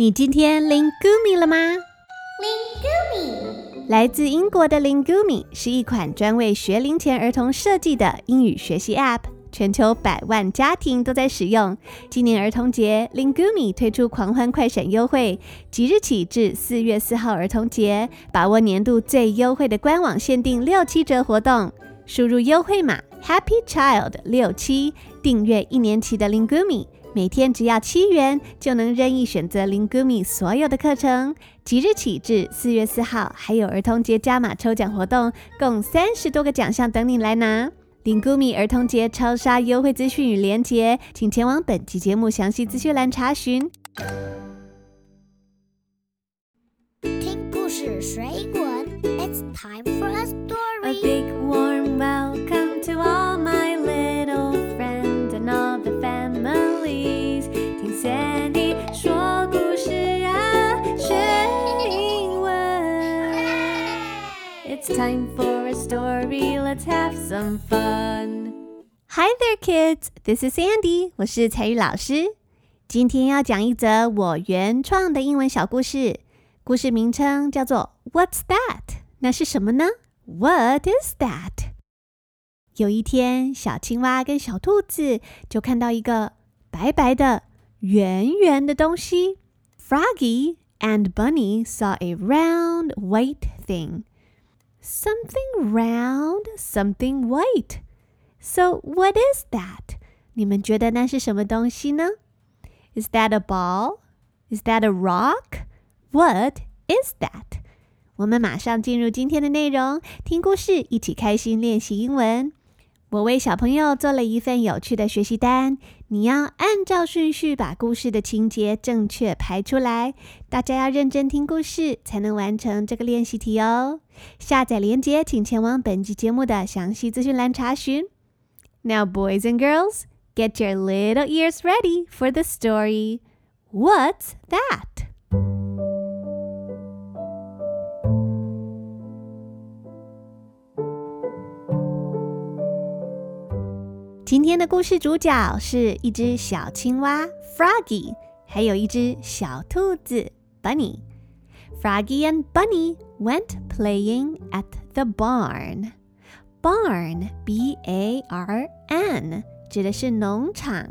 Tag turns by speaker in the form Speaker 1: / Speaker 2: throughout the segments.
Speaker 1: 你今天 Lingumi 了吗
Speaker 2: Lingumi.
Speaker 1: 来自英国的 Lingumi 是一款专为学龄前儿童设计的英语学习 App，全球百万家庭都在使用。今年儿童节，Lingumi 推出狂欢快闪优惠，即日起至四月四号儿童节，把握年度最优惠的官网限定六七折活动。输入优惠码 Happy Child 六七，订阅一年期的 Lingumi。每天只要七元，就能任意选择 Lingumi 所有的课程。即日起至四月四号，还有儿童节加码抽奖活动，共三十多个奖项等你来拿。Lingumi 儿童节超杀优惠资讯与连接，请前往本期节目详细资讯栏查询。
Speaker 2: 听故事学英文，It's time for a
Speaker 1: A
Speaker 2: story.
Speaker 1: It's time for a story. Let's have some fun. Hi there, kids. This is Sandy. 我是采聿老师。今天要讲一则我原创的英文小故事，故事名称叫做 "What's that？" 那是什么呢？What is that？有一天，小青蛙跟小兔子就看到一个白白的、圆圆的东西。Froggy and Bunny saw a round white thing Something round, something white. So what is that? 你们觉得那是什么东西呢？Is that a ball? Is that a rock? What is that? 我们马上进入今天的内容，听故事，一起开心练习英文。我为小朋友做了一份有趣的学习单， 你要按照顺序把故事的情节正确排出来。大家要认真听故事，才能完成这个练习题哦。下载链接请前往本集节目的详细资讯栏查询。Now, boys and girls, get your little ears ready for the story. What's that? 今天的故事主角是一只小青蛙 Froggy，还有一只小兔子 Bunny。Froggy and Bunny went playing at the barn. Barn, B-A-R-N，指的是农场。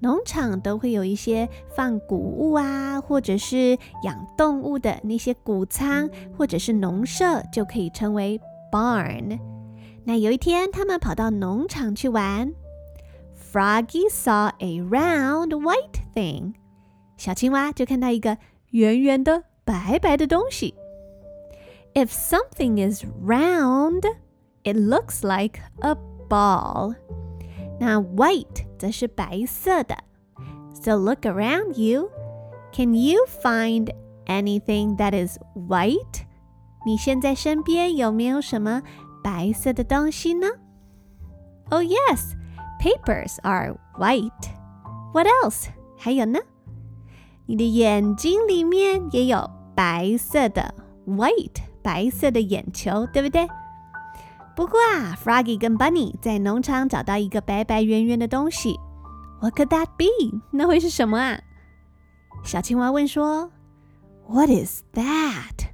Speaker 1: 农场都会有一些放谷物啊，或者是养动物的那些谷仓，或者是农舍，就可以称为 barn。那有一天，他们跑到农场去玩。Froggy saw a round white thing. 小青蛙就看到一个圆圆的、白白的东西。If something is round, it looks like a ball. 那 white 则是白色的。So look around you. Can you find anything that is white? 你现在身边有没有什么白色的东西呢？Oh yes. Papers are white. What else? 还有呢？你的眼睛里面也有白色的 white 白色的眼球，对不对？不过啊，Froggy 跟 Bunny 在农场找到一个白白圆圆的东西。What could that be？那会是什么啊？小青蛙问说：“What is that？”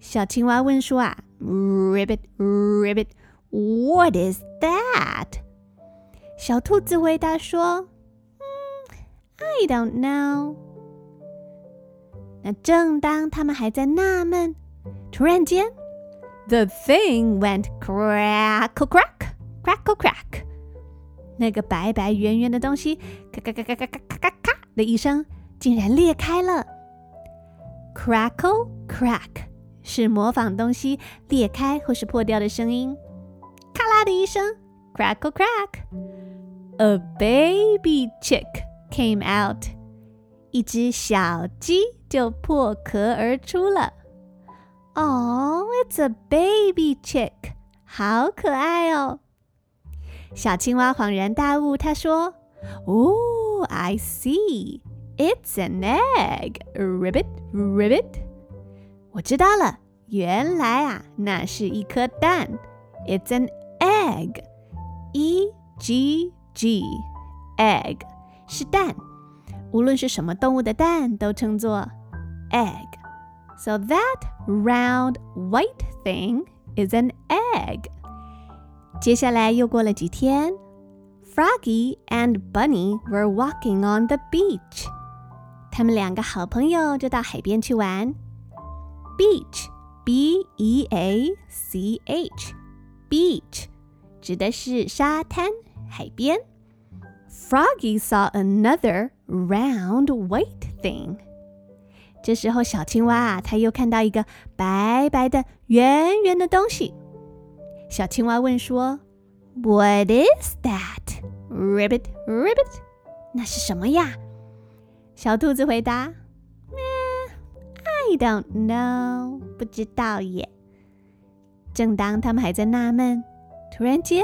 Speaker 1: 小青蛙问说啊：“Ribbit, ribbit, what is that？” 小兔子回答说：“嗯，I don't know。”那正当他们还在纳闷，突然间，the thing went crackle crack crackle crack，那个白白圆圆的东西咔咔咔咔咔咔咔咔咔的一声，竟然裂开了。crackle crack 是模仿东西裂开或是破掉的声音，咔啦的一声，crackle crack。A baby chick came out，一只小鸡就破壳而出了。Oh, it's a baby chick，好可爱哦！小青蛙恍然大悟，他说：“Oh, I see, it's an egg, ribbit, ribbit。”我知道了，原来啊，那是一颗蛋。It's an egg, E G G, egg 是蛋，无论是什么动物的蛋，都称作 egg. So that round white thing is an egg. 接下来又过了几天，Froggy and Bunny were walking on the beach. 他们两个好朋友就到海边去玩。Beach, B-E-A-C-H, beach 指的是沙滩、 海边。Froggy saw another round white thing. 这时候，小青蛙啊，它又看到一个白白的、圆圆的东西。小青蛙问说：“What is that? Ribbit, ribbit？那是什么呀？”小兔子回答：“I don't know，不知道耶。”正当他们还在纳闷，突然间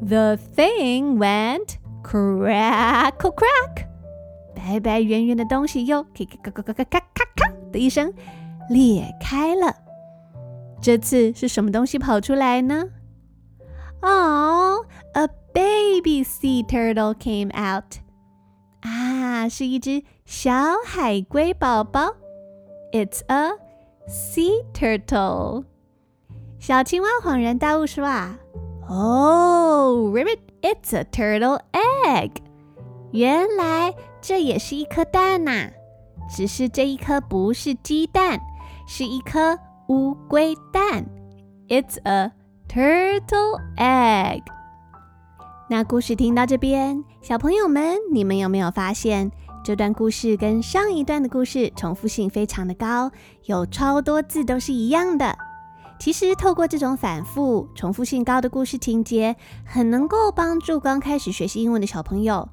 Speaker 1: ，the thing went crackle crack。白白圆圆的东西又咔咔咔咔咔咔咔咔的一声裂开了。这次是什么东西跑出来呢？Oh, a baby sea turtle came out. 啊，是一只小海龟宝宝。It's a sea turtle. 小青蛙恍然大悟说啊，Oh, Ribbit, it's a turtle egg. 原来这也是一颗蛋呐，只是这一颗不是鸡蛋，是一颗乌龟蛋。It's a turtle egg。那故事听到这边，小朋友们，你们有没有发现这段故事跟上一段的故事重复性非常的高，有超多字都是一样的？其实透过这种反复、重复性高的故事情节，很能够帮助刚开始学习英文的小朋友。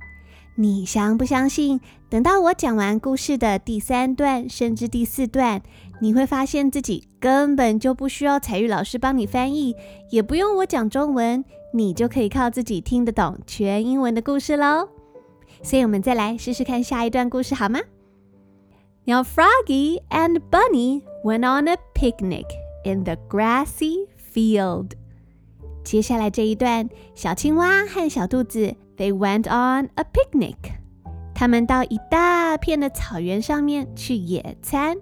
Speaker 1: 你相不相信？等到我讲完故事的第三段，甚至第四段，你会发现自己根本就不需要彩玉老师帮你翻译，也不用我讲中文，你就可以靠自己听得懂全英文的故事喽。所以，我们再来试试看下一段故事好吗？Now Froggy and Bunny went on a picnic in the grassy field. 接下来这一段，小青蛙和小兔子 they went on a picnic。他们到一大片的草原上面去野餐。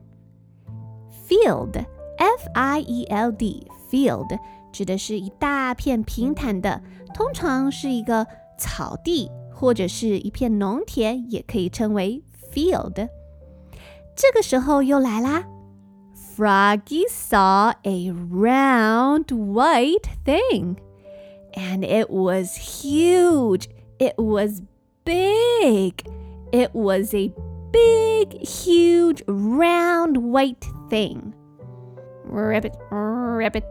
Speaker 1: Field，F I E L D，field 指的是一大片平坦的，通常是一个草地或者是一片农田，也可以称为 field。这个时候又来啦。 Froggy saw a round white thing. And it was huge. It was big. It was a big, huge, round white thing. Ribbit, ribbit.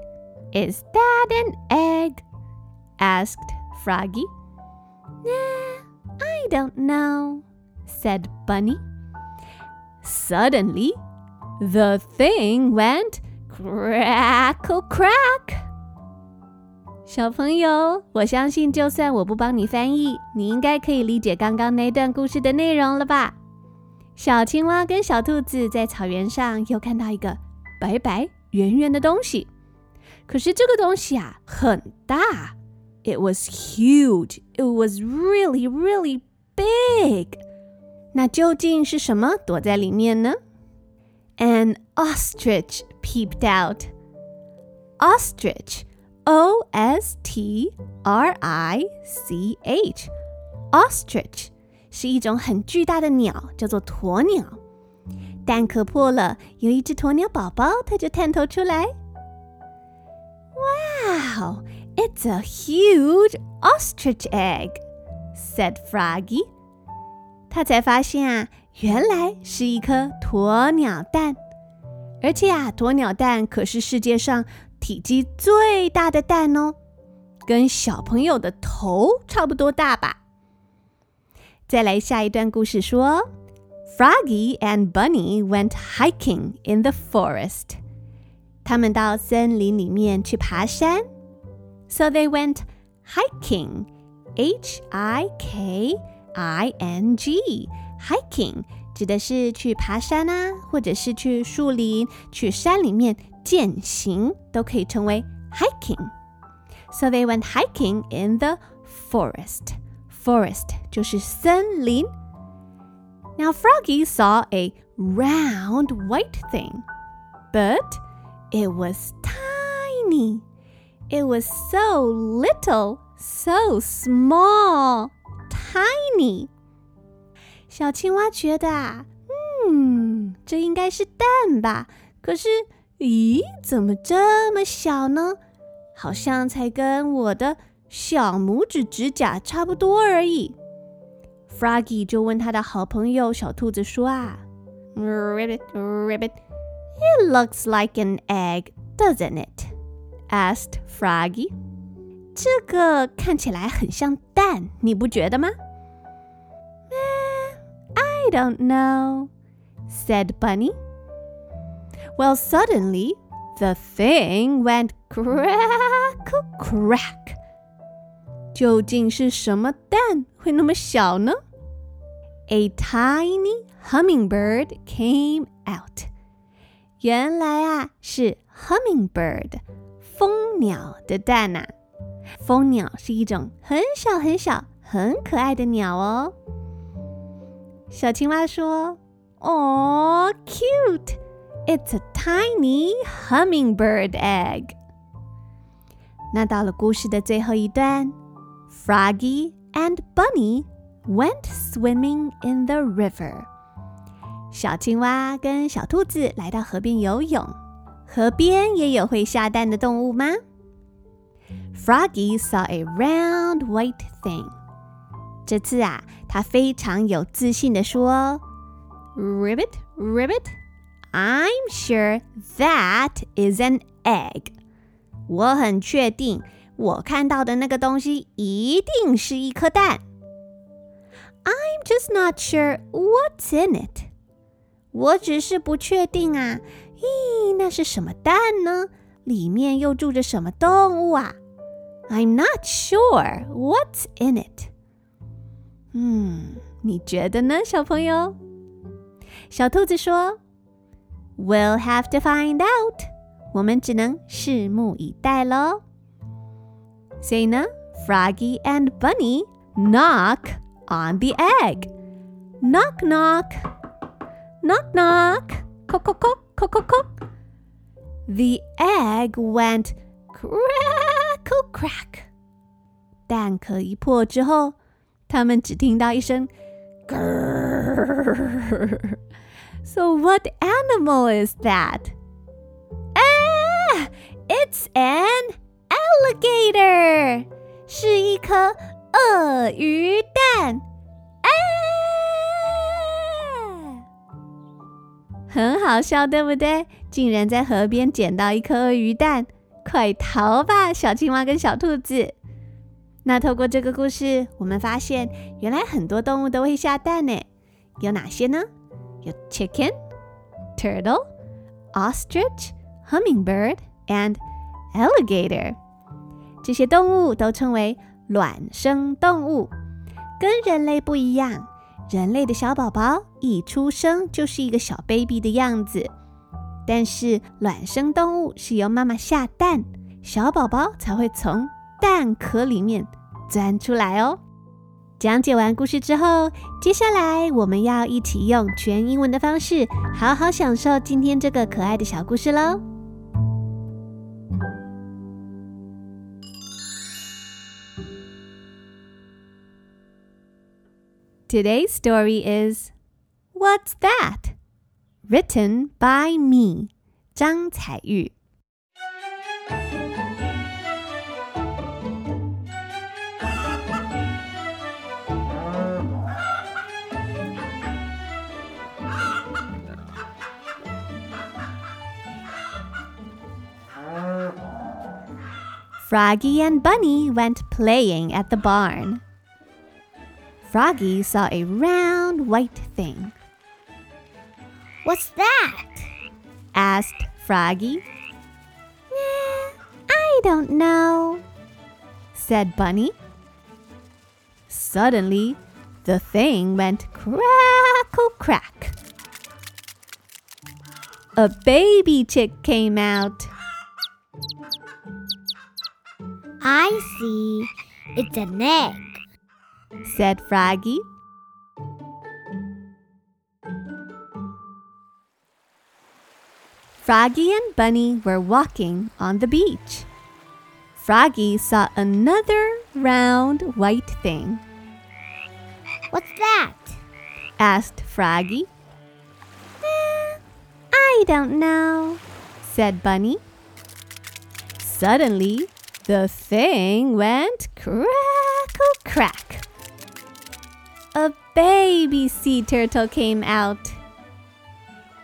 Speaker 1: Is that an egg? asked Froggy. Nah, I don't know, said Bunny. Suddenly, the thing went crackle crack. 小朋友，我相信就算我不帮你翻译，你应该可以理解刚刚那段故事的内容了吧？小青蛙跟小兔子在草原上又看到一个白白圆圆的东西，可是这个东西啊很大，It was huge. It was really, really big. 那究竟是什么躲在里面呢 ？An ostrich peeped out. Ostrich, O S T R I C H. Ostrich 是一种很巨大的鸟，叫做鸵鸟。蛋壳破了，有一只鸵鸟宝宝，它就探头出来。Wow, it's a huge ostrich egg, said Froggy. 他才发现啊， 原来是一颗鸵鸟蛋，而且啊，鸵鸟蛋可是世界上体积最大的蛋哦，跟小朋友的头差不多大吧。再来下一段故事说，Froggy and Bunny went hiking in the forest。他们到森林里面去爬山，so they went hiking，H I K I N G。hiking 指的是去爬山啊，或者是去树林、去山里面践行，都可以称为 hiking。So they went hiking in the forest. Forest 就是森林。Now Froggy saw a round white thing, but it was tiny. It was so little, so small, tiny. 小青蛙觉得啊，嗯，这应该是蛋吧？可是，咦，怎么这么小呢？好像才跟我的小拇指指甲差不多而已。Froggy 就问他的好朋友小兔子说啊，Ribbit, Ribbit, it looks like an egg, doesn't it? asked Froggy. 这个看起来很像蛋，你不觉得吗 don't know, said Bunny. Well, suddenly the thing went crackle crack. 究竟是什么蛋会那么小呢？A tiny hummingbird came out. 原来啊是 hummingbird 蜂鸟的蛋呐、啊。蜂鸟是一种很小很小、很可爱的鸟哦。 小青蛙说：“Oh, cute! It's a tiny hummingbird egg.” 那到了故事的最后一段，Froggy and Bunny went swimming in the river. 小青蛙跟小兔子来到河边游泳。河边也有会下蛋的动物吗？Froggy saw a round white thing. 这次啊，他非常有自信的说：“Ribbit, ribbit, I'm sure that is an egg. 我很确定，我看到的那个东西一定是一颗蛋。I'm just not sure what's in it. 我只是不确定啊，咦，那是什么蛋呢？里面又住着什么动物啊？I'm not sure what's in it. 嗯，你觉得呢，小朋友？小兔子说：“We'll have to find out。”我们只能拭目以待喽。所以呢，Froggy and Bunny knock on the egg. Knock knock, knock knock, cock cock cock cock cock cock. The egg went crackle crack. 蛋壳一破之后， 他们只听到一声 grrr. So what animal is that? Ah, it's an alligator. 是一颗鳄鱼蛋。很好笑，对不对？竟然在河边捡到一颗鳄鱼蛋，快逃吧，小青蛙跟小兔子！那透过这个故事，我们发现原来很多动物都会下蛋呢。有哪些呢？有 chicken、turtle、ostrich、hummingbird and alligator。这些动物都称为卵生动物，跟人类不一样。人类的小宝宝一出生就是一个小 baby 的样子，但是卵生动物是由妈妈下蛋，小宝宝才会从蛋壳里面钻出来哦。讲解完故事之后，接下来我们要一起用全英文的方式，好好享受今天这个可爱的小故事喽。Today's story is What's That? Written by me, 张彩玉。Froggy and Bunny went playing at the barn. Froggy saw a round white thing.
Speaker 2: What's that?
Speaker 1: asked Froggy. Eh, I don't know, said Bunny. Suddenly, the thing went crackle crack. A baby chick came out.
Speaker 2: I see. It's an egg.
Speaker 1: said Froggy. Froggy and Bunny were walking on the beach. Froggy saw another round white thing.
Speaker 2: What's that?
Speaker 1: asked Froggy. "Eh, I don't know, said Bunny. Suddenly, the thing went crackle oh, crack. A baby sea turtle came out.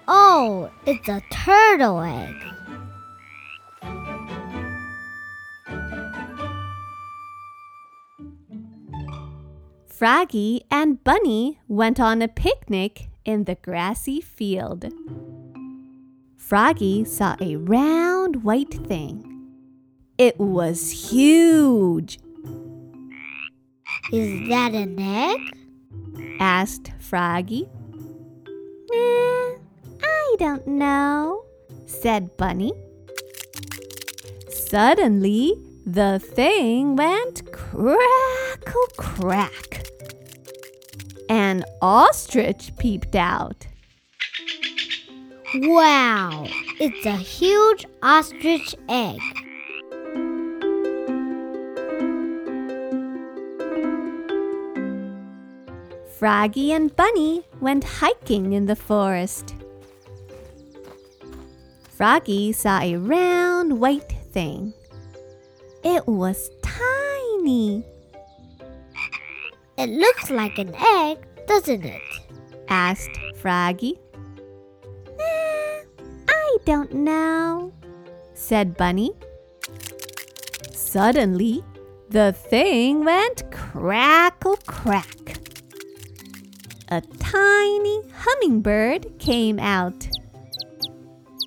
Speaker 2: Oh, it's a turtle egg.
Speaker 1: Froggy and Bunny went on a picnic in the grassy field. Froggy saw a round white thing. It was huge,
Speaker 2: Is that an egg?
Speaker 1: asked Froggy. "Eh, I don't know, said Bunny. Suddenly, the thing went crackle crack. An ostrich peeped out.
Speaker 2: Wow, it's a huge ostrich egg.
Speaker 1: Froggy and Bunny went hiking in the forest. Froggy saw a round white thing. It was tiny,
Speaker 2: It looks like an egg, doesn't it?
Speaker 1: asked Froggy. "Eh, I don't know, said Bunny. Suddenly, the thing went crackle crack. A tiny hummingbird came out.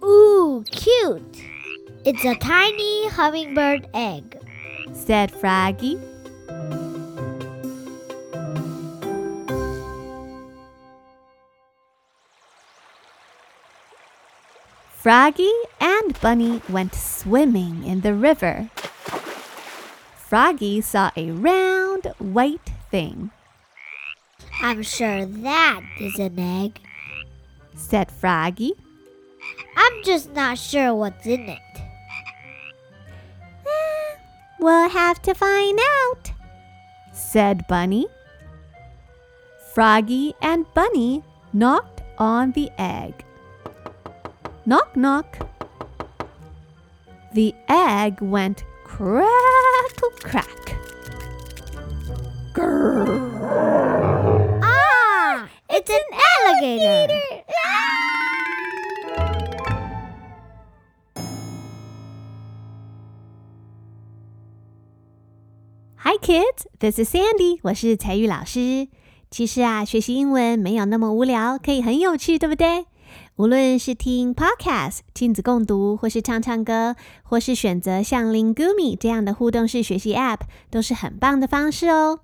Speaker 2: Ooh, cute. It's a tiny hummingbird egg.
Speaker 1: said Froggy. Froggy and Bunny went swimming in the river. Froggy saw a round white thing,
Speaker 2: I'm sure that is an egg.
Speaker 1: said Froggy.
Speaker 2: I'm just not sure what's in it.
Speaker 1: Eh, we'll have to find out, said Bunny. Froggy and Bunny knocked on the egg. Knock, knock. The egg went crackle crack. Grrr. Hi kids, this is Sandy，我是彩玉老师。其实啊，学习英文没有那么无聊，可以很有趣，对不对？无论是听 podcast 亲子共读，或是唱唱歌，或是选择像 Lingumi 这样的互动式学习 App，都是很棒的方式哦。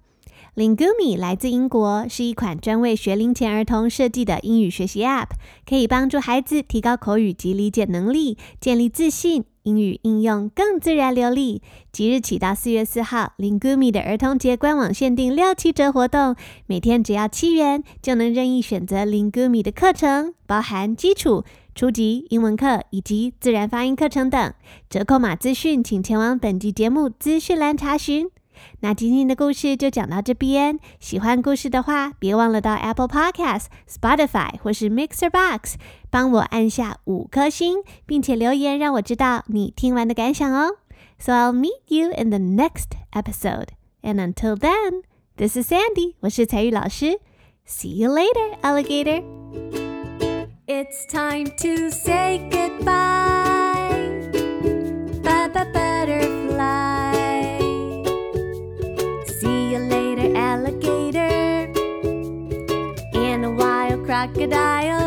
Speaker 1: Lingumi 来自英国，是一款专为学龄前儿童设计的英语学习 App，可以帮助孩子提高口语及理解能力，建立自信，英语应用更自然流利。即日起到四月四号，Lingumi 的儿童节官网限定六七折活动，每天只要七元，就能任意选择 Lingumi 的课程，包含基础、初级英文课以及自然发音课程等。折扣码资讯，请前往本集节目资讯栏查询。那今天的故事就讲到这边。喜欢故事的话，别忘了到 Apple Podcast、Spotify 或是 Mixer Box 帮我按下五颗星，并且留言让我知道你听完的感想哦。So I'll meet you in the next episode. And until then, this is Sandy. Sandy，我是采聿老师。See you later, alligator. It's time to say goodbye. Crocodile.